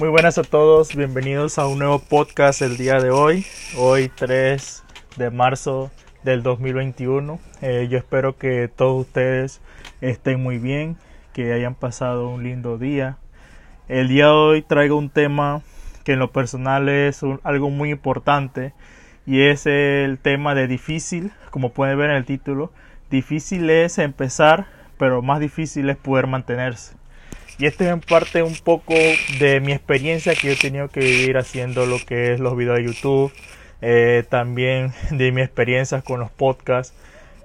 Muy buenas a todos, bienvenidos a un nuevo podcast el día de hoy, hoy 3 de marzo del 2021. Eh, yo espero que todos ustedes estén muy bien, que hayan pasado un lindo día. El día de hoy traigo un tema que en lo personal es algo muy importante y es el tema de difícil, como pueden ver en el título. Difícil es empezar, pero más difícil es poder mantenerse. Y esto es en parte un poco de mi experiencia que he tenido que vivir haciendo lo que es los videos de YouTube, eh, también de mi experiencia con los podcasts.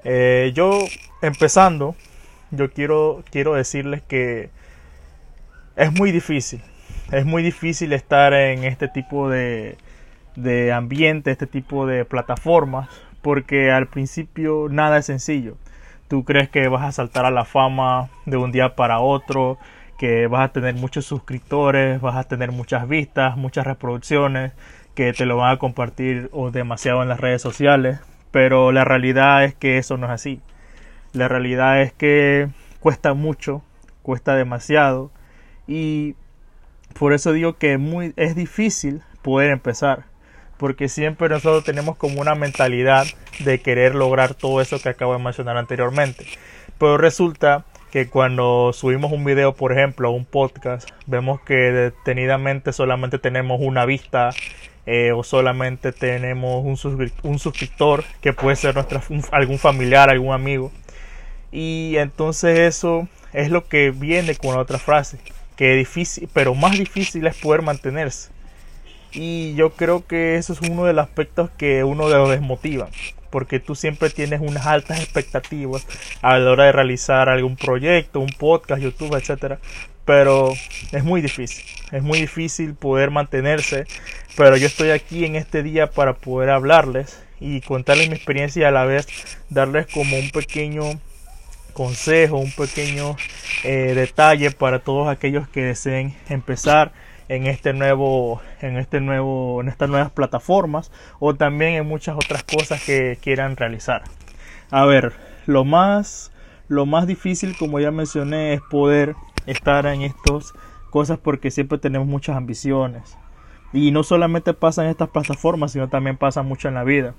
Eh, yo empezando, yo quiero, quiero decirles que es muy difícil, es muy difícil estar en este tipo de, de ambiente, este tipo de plataformas, porque al principio nada es sencillo. Tú crees que vas a saltar a la fama de un día para otro, que vas a tener muchos suscriptores, vas a tener muchas vistas, muchas reproducciones, que te lo van a compartir o demasiado en las redes sociales, pero la realidad es que eso no es así. La realidad es que cuesta mucho, cuesta demasiado y por eso digo que muy, es difícil poder empezar, porque siempre nosotros tenemos como una mentalidad de querer lograr todo eso que acabo de mencionar anteriormente. Pero resulta que cuando subimos un video, por ejemplo, un podcast, vemos que detenidamente solamente tenemos una vista eh, o solamente tenemos un, suscriptor que puede ser nuestra, algún familiar, algún amigo. Y entonces eso es lo que viene con otra frase, que es difícil, pero más difícil es poder mantenerse. Y yo creo que eso es uno de los aspectos que uno lo desmotiva porque tú siempre tienes unas altas expectativas a la hora de realizar algún proyecto, un podcast, YouTube, etcétera. Pero es muy difícil, es muy difícil poder mantenerse. Pero yo estoy aquí en este día para poder hablarles y contarles mi experiencia y a la vez darles como un pequeño consejo, un pequeño eh, detalle para todos aquellos que deseen empezar en este nuevo en este nuevo en estas nuevas plataformas o también en muchas otras cosas que quieran realizar. A ver lo más lo más difícil como ya mencioné es poder estar en estas cosas porque siempre tenemos muchas ambiciones. Y no solamente pasa en estas plataformas sino también pasa mucho en la vida.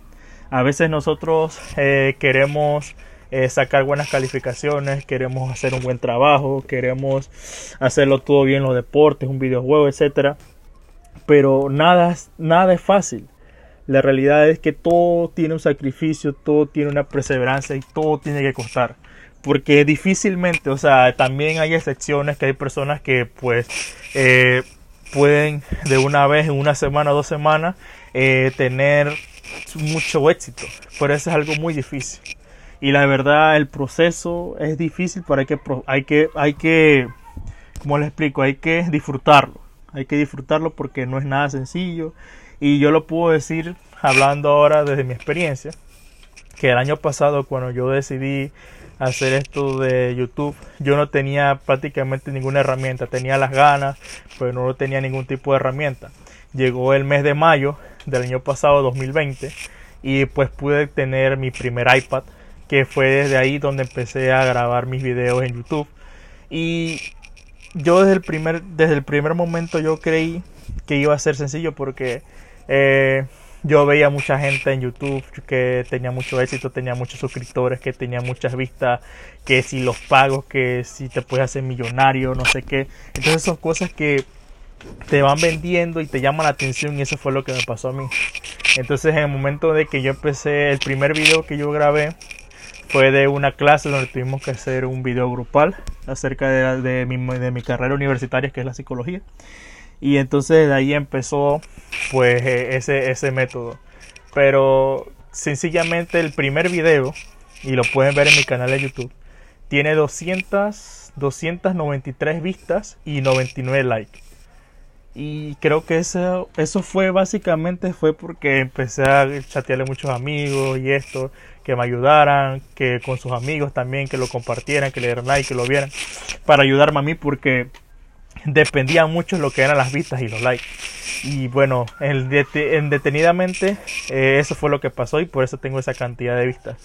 A veces nosotros eh, queremos eh, sacar buenas calificaciones, queremos hacer un buen trabajo, queremos hacerlo todo bien en los deportes, un videojuego, etcétera. Pero nada, nada es fácil. La realidad es que todo tiene un sacrificio, todo tiene una perseverancia y todo tiene que costar. Porque difícilmente, o sea, también hay excepciones que hay personas que pues eh, pueden de una vez en una semana o dos semanas eh, tener mucho éxito. Pero eso es algo muy difícil y la verdad el proceso es difícil pero hay que hay que hay que como les explico hay que disfrutarlo. Hay que disfrutarlo porque no es nada sencillo. Y yo lo puedo decir hablando ahora desde mi experiencia que el año pasado cuando yo decidí hacer esto de YouTube yo no tenía prácticamente ninguna herramienta. Tenía las ganas pero no tenía ningún tipo de herramienta. Llegó el mes de mayo del año pasado 2020 y pues pude tener mi primer iPad que fue desde ahí donde empecé a grabar mis videos en YouTube. Y yo desde el primer, desde el primer momento yo creí que iba a ser sencillo porque eh, yo veía mucha gente en YouTube que tenía mucho éxito, tenía muchos suscriptores, que tenía muchas vistas, que si los pagos, que si te puedes hacer millonario, no sé qué. Entonces son cosas que te van vendiendo y te llaman la atención y eso fue lo que me pasó a mí. Entonces en el momento de que yo empecé el primer video que yo grabé fue de una clase donde tuvimos que hacer un video grupal acerca de, mi, carrera universitaria que es la psicología. Y entonces de ahí empezó pues e, ese, método. Pero sencillamente el primer video y lo pueden ver en mi canal de youtube tiene 200 293 vistas y 99 likes. Y creo que eso, eso fue básicamente fue porque empecé a chatearle muchos amigos y esto, que me ayudaran, que con sus amigos también, que lo compartieran, que le dieran like, que lo vieran, para ayudarme a mí porque dependía mucho de lo que eran las vistas y los likes. Y bueno, en, detenidamente eh, eso fue lo que pasó y por eso tengo esa cantidad de vistas.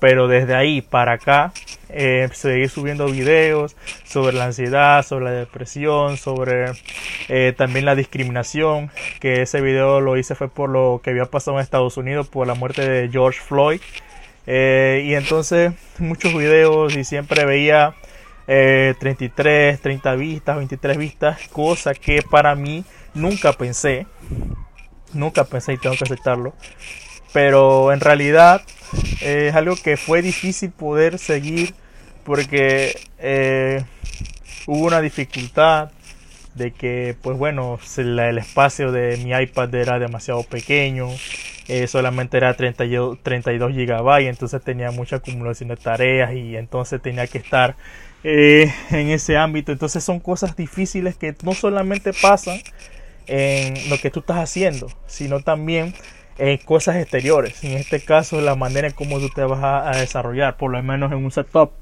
pero desde ahí para acá eh, seguir subiendo videos sobre la ansiedad, sobre la depresión, sobre eh, también la discriminación, que ese video lo hice fue por lo que había pasado en Estados Unidos por la muerte de George Floyd. Eh, y entonces muchos videos y siempre veía 33, 30 vistas, 23 vistas, cosa que para mí nunca pensé, nunca pensé y tengo que aceptarlo, pero en realidad eh, es algo que fue difícil poder seguir porque eh, hubo una dificultad de que pues bueno el espacio de mi iPad era demasiado pequeño eh, solamente era 32 GB entonces tenía mucha acumulación de tareas y entonces tenía que estar en ese ámbito entonces son cosas difíciles que no solamente pasan en lo que tú estás haciendo sino también en cosas exteriores. En este caso, la manera en cómo tú te vas a, desarrollar, por lo menos en un setup.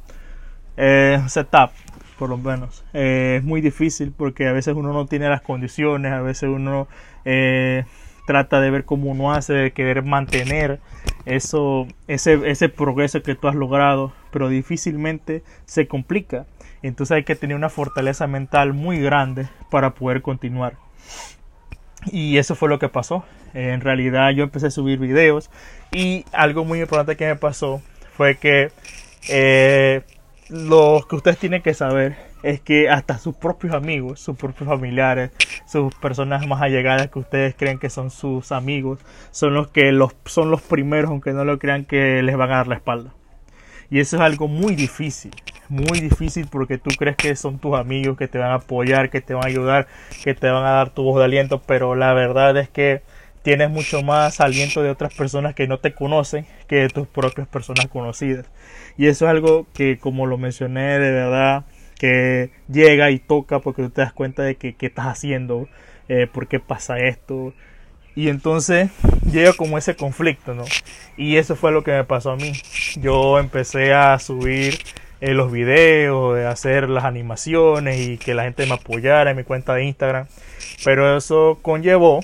Eh, setup, por lo menos. Eh, es muy difícil porque a veces uno no tiene las condiciones, a veces uno eh, trata de ver cómo uno hace, de querer mantener eso, ese, ese progreso que tú has logrado, pero difícilmente se complica. Entonces hay que tener una fortaleza mental muy grande para poder continuar. Y eso fue lo que pasó. En realidad yo empecé a subir videos y algo muy importante que me pasó fue que eh, lo que ustedes tienen que saber es que hasta sus propios amigos, sus propios familiares, sus personas más allegadas que ustedes creen que son sus amigos, son los que los, son los primeros, aunque no lo crean, que les van a dar la espalda. Y eso es algo muy difícil, muy difícil porque tú crees que son tus amigos, que te van a apoyar, que te van a ayudar, que te van a dar tu voz de aliento, pero la verdad es que tienes mucho más aliento de otras personas que no te conocen que de tus propias personas conocidas. Y eso es algo que, como lo mencioné, de verdad que llega y toca porque tú te das cuenta de que qué estás haciendo, eh, por qué pasa esto, y entonces llega como ese conflicto, ¿no? Y eso fue lo que me pasó a mí. Yo empecé a subir eh, los videos, de hacer las animaciones y que la gente me apoyara en mi cuenta de Instagram. Pero eso conllevó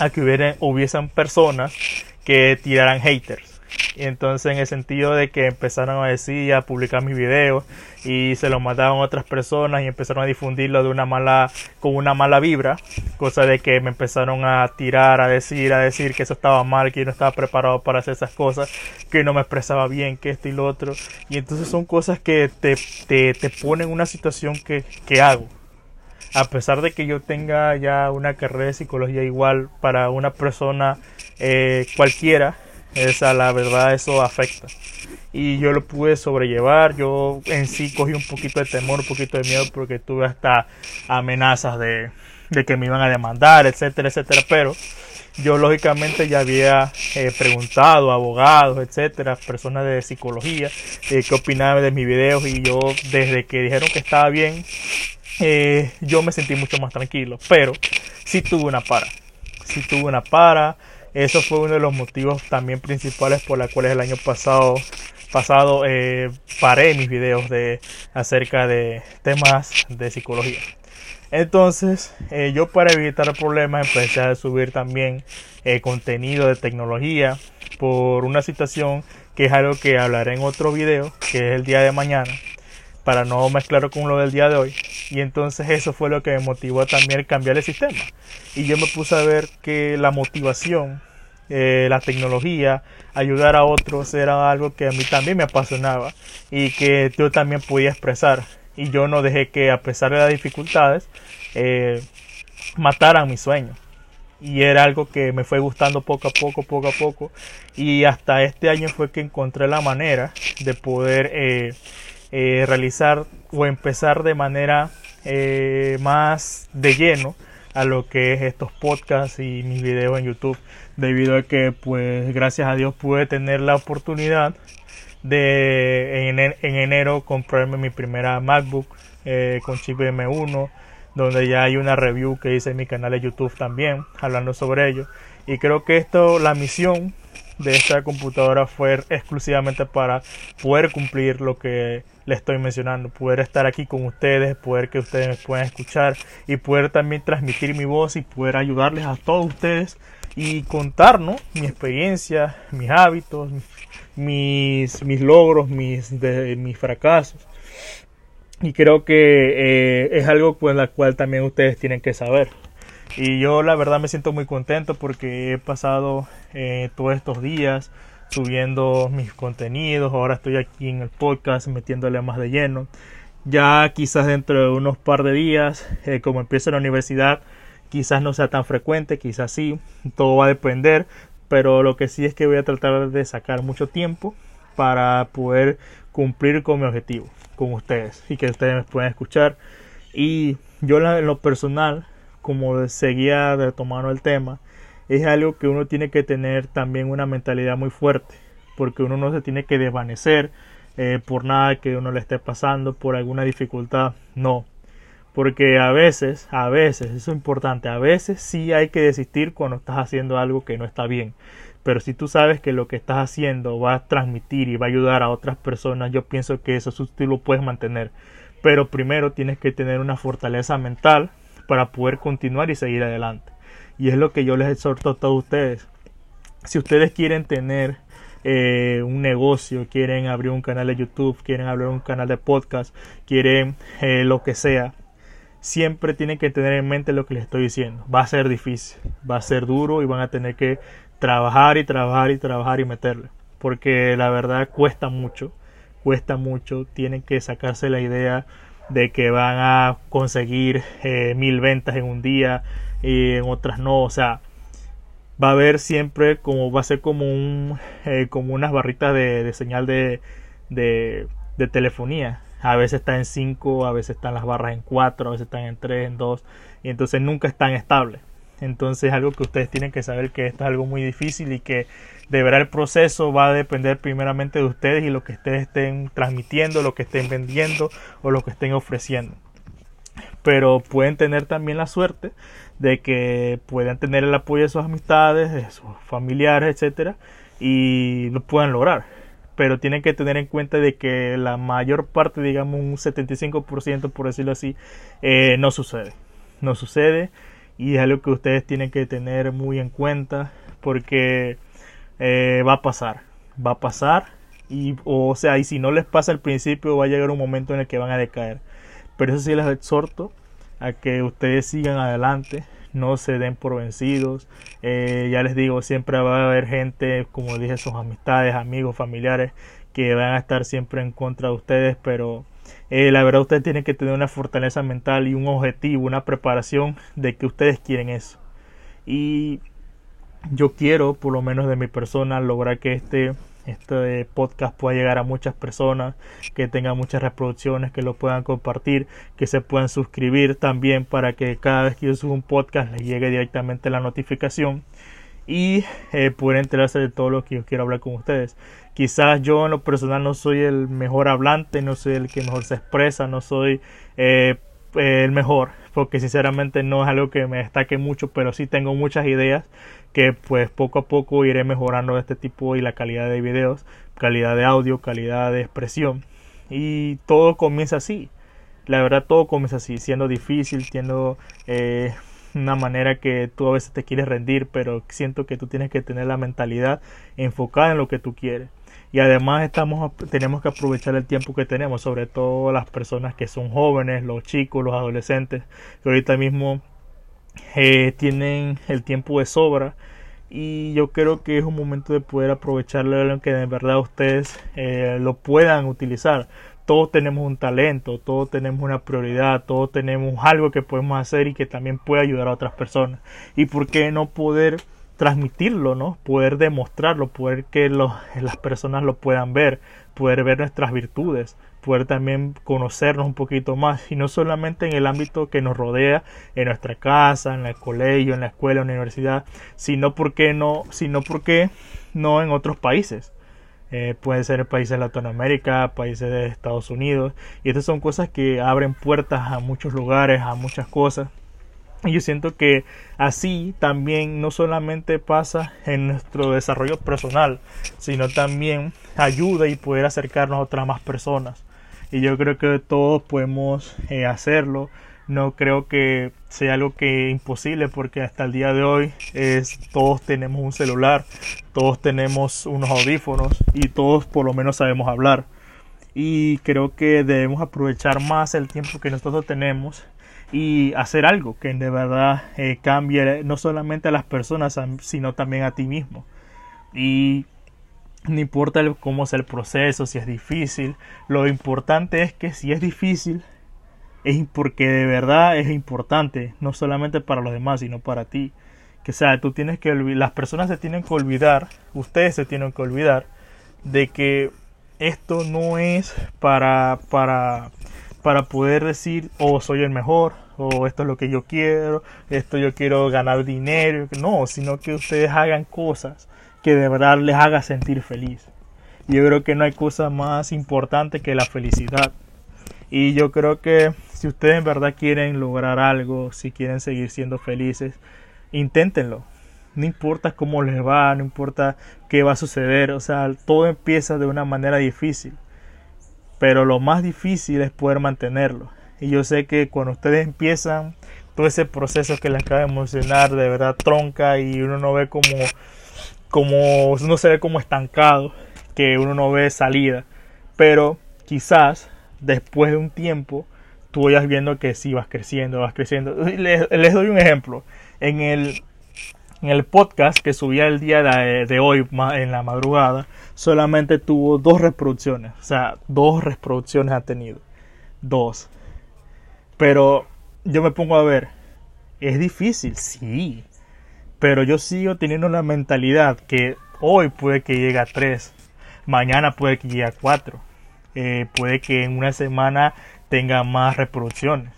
a que hubiera, hubiesen personas que tiraran haters. Y entonces en el sentido de que empezaron a decir, a publicar mis videos y se los mandaban otras personas y empezaron a difundirlo de una mala, con una mala vibra, cosa de que me empezaron a tirar, a decir, a decir que eso estaba mal, que yo no estaba preparado para hacer esas cosas, que no me expresaba bien, que esto y lo otro. Y entonces son cosas que te, te, te ponen en una situación que, que hago a pesar de que yo tenga ya una carrera de psicología igual para una persona eh, cualquiera, esa, la verdad, eso afecta. Y yo lo pude sobrellevar. Yo en sí cogí un poquito de temor, un poquito de miedo, porque tuve hasta amenazas de, de que me iban a demandar, etcétera, etcétera. Pero yo lógicamente ya había eh, preguntado a abogados, etcétera, personas de psicología, eh, qué opinaban de mis videos. Y yo, desde que dijeron que estaba bien, eh, yo me sentí mucho más tranquilo. Pero sí tuve una para. Sí tuve una para eso fue uno de los motivos también principales por los cuales el año pasado pasado eh, paré mis videos de acerca de temas de psicología. Entonces, eh, yo para evitar problemas empecé a subir también eh, contenido de tecnología por una situación que es algo que hablaré en otro video, que es el día de mañana, para no mezclarlo con lo del día de hoy. Y entonces eso fue lo que me motivó también cambiar el sistema. Y yo me puse a ver que la motivación eh, la tecnología, ayudar a otros era algo que a mí también me apasionaba y que yo también podía expresar. Y yo no dejé que a pesar de las dificultades eh, mataran mi sueño. Y era algo que me fue gustando poco a poco, poco a poco. Y hasta este año fue que encontré la manera de poder eh, realizar o empezar de manera más de lleno a lo que es estos podcasts y mis videos en YouTube debido a que pues gracias a Dios pude tener la oportunidad de en, enero comprarme mi primera MacBook eh, con chip M1 donde ya hay una review que hice en mi canal de YouTube también hablando sobre ello. Y creo que esto la misión de esta computadora fue exclusivamente para poder cumplir lo que le estoy mencionando, poder estar aquí con ustedes, poder que ustedes me puedan escuchar y poder también transmitir mi voz y poder ayudarles a todos ustedes y contarnos mi experiencia, mis hábitos, mis, mis logros, mis, mis fracasos. Y creo que eh, es algo con la cual también ustedes tienen que saber. Y yo la verdad me siento muy contento porque he pasado eh, todos estos días subiendo mis contenidos. Ahora estoy aquí en el podcast metiéndole más de lleno. Ya quizás dentro de unos par de días, eh, como empiezo la universidad, quizás no sea tan frecuente, quizás sí. Todo va a depender. Pero lo que sí es que voy a tratar de sacar mucho tiempo para poder cumplir con mi objetivo, con ustedes y que ustedes me puedan escuchar. Y yo en lo personal, como seguía retomando el tema, es algo que uno tiene que tener también una mentalidad muy fuerte, porque uno no se tiene que desvanecer eh, por nada que uno le esté pasando, por alguna dificultad, no. Porque a veces, a veces, eso es importante, a veces sí hay que desistir cuando estás haciendo algo que no está bien. Pero si tú sabes que lo que estás haciendo va a transmitir y va a ayudar a otras personas, yo pienso que eso tú lo puedes mantener. Pero primero tienes que tener una fortaleza mental para poder continuar y seguir adelante. Y es lo que yo les exhorto a todos ustedes. Si ustedes quieren tener eh, un negocio, quieren abrir un canal de YouTube, quieren abrir un canal de podcast, quieren eh, lo que sea, siempre tienen que tener en mente lo que les estoy diciendo. Va a ser difícil, va a ser duro y van a tener que trabajar y trabajar y trabajar y meterle. Porque la verdad cuesta mucho, cuesta mucho. Tienen que sacarse la idea de que van a conseguir eh, mil ventas en un día y en otras no. O sea, va a haber siempre como va a ser como un eh, como unas barritas de, de señal de, de, telefonía. A veces está en 5, a veces están las barras en 4, a veces están en 3, en 2 y entonces nunca están estables. Entonces algo que ustedes tienen que saber que esto es algo muy difícil y que de verdad el proceso va a depender primeramente de ustedes y lo que ustedes estén transmitiendo, lo que estén vendiendo o lo que estén ofreciendo. Pero pueden tener también la suerte de que puedan tener el apoyo de sus amistades, de sus familiares, etcétera, y lo puedan lograr. Pero tienen que tener en cuenta de que la mayor parte, digamos un 75% por decirlo así, eh, no sucede. No sucede y es algo que ustedes tienen que tener muy en cuenta porque eh, va a pasar, va a pasar y o sea, y si no les pasa al principio va a llegar un momento en el que van a decaer. Pero eso sí les exhorto a que ustedes sigan adelante, no se den por vencidos. Eh, ya les digo, siempre va a haber gente, como dije, sus amistades, amigos, familiares, que van a estar siempre en contra de ustedes, pero eh, la verdad ustedes tienen que tener una fortaleza mental y un objetivo, una preparación de que ustedes quieren eso. Y yo quiero, por lo menos de mi persona, lograr que este, este podcast pueda llegar a muchas personas, que tenga muchas reproducciones, que lo puedan compartir, que se puedan suscribir también para que cada vez que yo suba un podcast les llegue directamente la notificación y eh, poder enterarse de todo lo que yo quiero hablar con ustedes. Quizás yo en lo personal no soy el mejor hablante, no soy el que mejor se expresa, no soy eh, el mejor, porque sinceramente no es algo que me destaque mucho, pero sí tengo muchas ideas que pues poco a poco iré mejorando este tipo y la calidad de videos, calidad de audio, calidad de expresión. Y todo comienza así. La verdad todo comienza así, siendo difícil, siendo eh, una manera que tú a veces te quieres rendir, pero siento que tú tienes que tener la mentalidad enfocada en lo que tú quieres. Y además estamos, tenemos que aprovechar el tiempo que tenemos, sobre todo las personas que son jóvenes, los chicos, los adolescentes, que ahorita mismo eh, tienen el tiempo de sobra y yo creo que es un momento de poder aprovecharlo que de verdad ustedes eh, lo puedan utilizar todos tenemos un talento, todos tenemos una prioridad, todos tenemos algo que podemos hacer y que también puede ayudar a otras personas. ¿Y por qué no poder transmitirlo, ¿no? Poder demostrarlo, poder que las personas lo puedan ver, poder ver nuestras virtudes, poder también conocernos un poquito más y no solamente en el ámbito que nos rodea, en nuestra casa, en el colegio, en la escuela, en la universidad, sino porque no, sino porque no en otros países eh, pueden ser países de Latinoamérica, países de Estados Unidos, y estas son cosas que abren puertas a muchos lugares, a muchas cosas. Y yo siento que así también no solamente pasa en nuestro desarrollo personal, sino también ayuda y poder acercarnos a otras más personas. Y yo creo que todos podemos eh, hacerlo, no creo que sea algo que imposible porque hasta el día de hoy es todos tenemos un celular, todos tenemos unos audífonos y todos por lo menos sabemos hablar. Y creo que debemos aprovechar más el tiempo que nosotros tenemos y hacer algo que de verdad eh, cambie no solamente a las personas sino también a ti mismo. Y no importa cómo sea el proceso, si es difícil, lo importante es que si es difícil, es porque de verdad es importante, no solamente para los demás, sino para ti. Que sea, tú tienes que las personas se tienen que olvidar, ustedes se tienen que olvidar de que esto no es para para para poder decir, oh, soy el mejor, o esto es lo que yo quiero, esto yo quiero ganar dinero, no, sino que ustedes hagan cosas que de verdad les haga sentir feliz. Yo creo que no hay cosa más importante que la felicidad. Y yo creo que si ustedes en verdad quieren lograr algo, si quieren seguir siendo felices, inténtenlo. No importa cómo les va, no importa qué va a suceder, o sea, todo empieza de una manera difícil. Pero lo más difícil es poder mantenerlo. Y yo sé que cuando ustedes empiezan todo ese proceso que les acaba de emocionar, de verdad tronca y uno no ve como, como, uno se ve como estancado, que uno no ve salida. Pero quizás después de un tiempo tú vayas viendo que sí vas creciendo, vas creciendo. Les, doy un ejemplo. En el, en el podcast que subía el día de, hoy en la madrugada, solamente tuvo dos reproducciones. O sea, dos reproducciones ha tenido. Dos. Pero yo me pongo a ver, es difícil, sí. Pero yo sigo teniendo la mentalidad que hoy puede que llegue a tres, mañana puede que llegue a cuatro. Eh, puede que en una semana tenga más reproducciones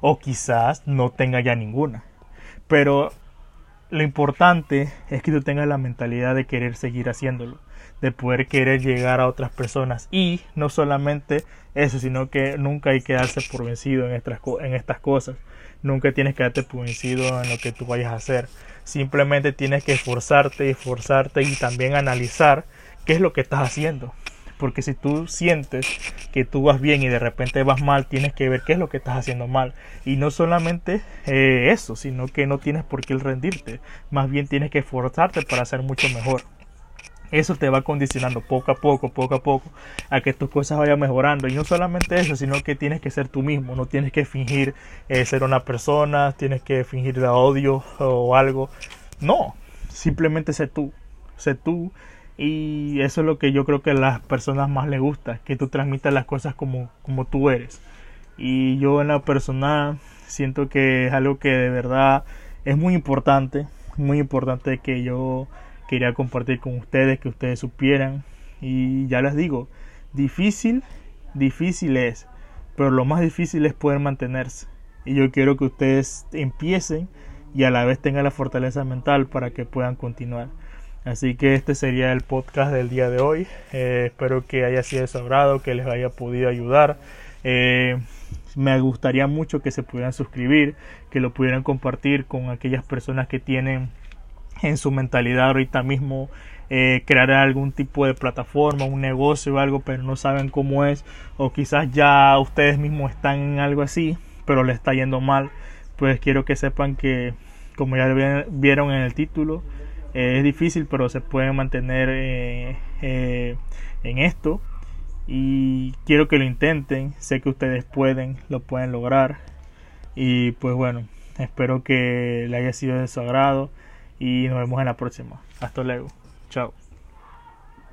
o quizás no tenga ya ninguna. Pero lo importante es que tú tengas la mentalidad de querer seguir haciéndolo, de poder querer llegar a otras personas y no solamente eso, sino que nunca hay que darse por vencido en estas, en estas cosas. Nunca tienes que darte por vencido en lo que tú vayas a hacer. Simplemente tienes que esforzarte, esforzarte y también analizar qué es lo que estás haciendo porque si tú sientes que tú vas bien y de repente vas mal, tienes que ver qué es lo que estás haciendo mal. Y no solamente eh, eso, sino que no tienes por qué rendirte. Más bien tienes que esforzarte para hacer mucho mejor. Eso te va condicionando poco a poco, poco a poco, a que tus cosas vayan mejorando. Y no solamente eso, sino que tienes que ser tú mismo. No tienes que fingir eh, ser una persona, tienes que fingir de odio o algo. No, simplemente sé tú. Sé tú y eso es lo que yo creo que a las personas más les gusta, que tú transmitas las cosas como, como tú eres. Y yo en la personal siento que es algo que de verdad es muy importante, muy importante que yo quería compartir con ustedes, que ustedes supieran. Y ya les digo, difícil, difícil es, pero lo más difícil es poder mantenerse. Y yo quiero que ustedes empiecen y a la vez tengan la fortaleza mental para que puedan continuar. Así que este sería el podcast del día de hoy. Eh, espero que haya sido de que les haya podido ayudar. Eh, me gustaría mucho que se pudieran suscribir, que lo pudieran compartir con aquellas personas que tienen en su mentalidad ahorita mismo eh, crear algún tipo de plataforma, un negocio o algo, pero no saben cómo es, o quizás ya ustedes mismos están en algo así, pero les está yendo mal. Pues quiero que sepan que, como ya vieron en el título, es difícil, pero se pueden mantener eh, eh, en esto. Y quiero que lo intenten. Sé que ustedes pueden, lo pueden lograr. Y pues bueno, espero que le haya sido de su agrado. Y nos vemos en la próxima. Hasta luego. Chao.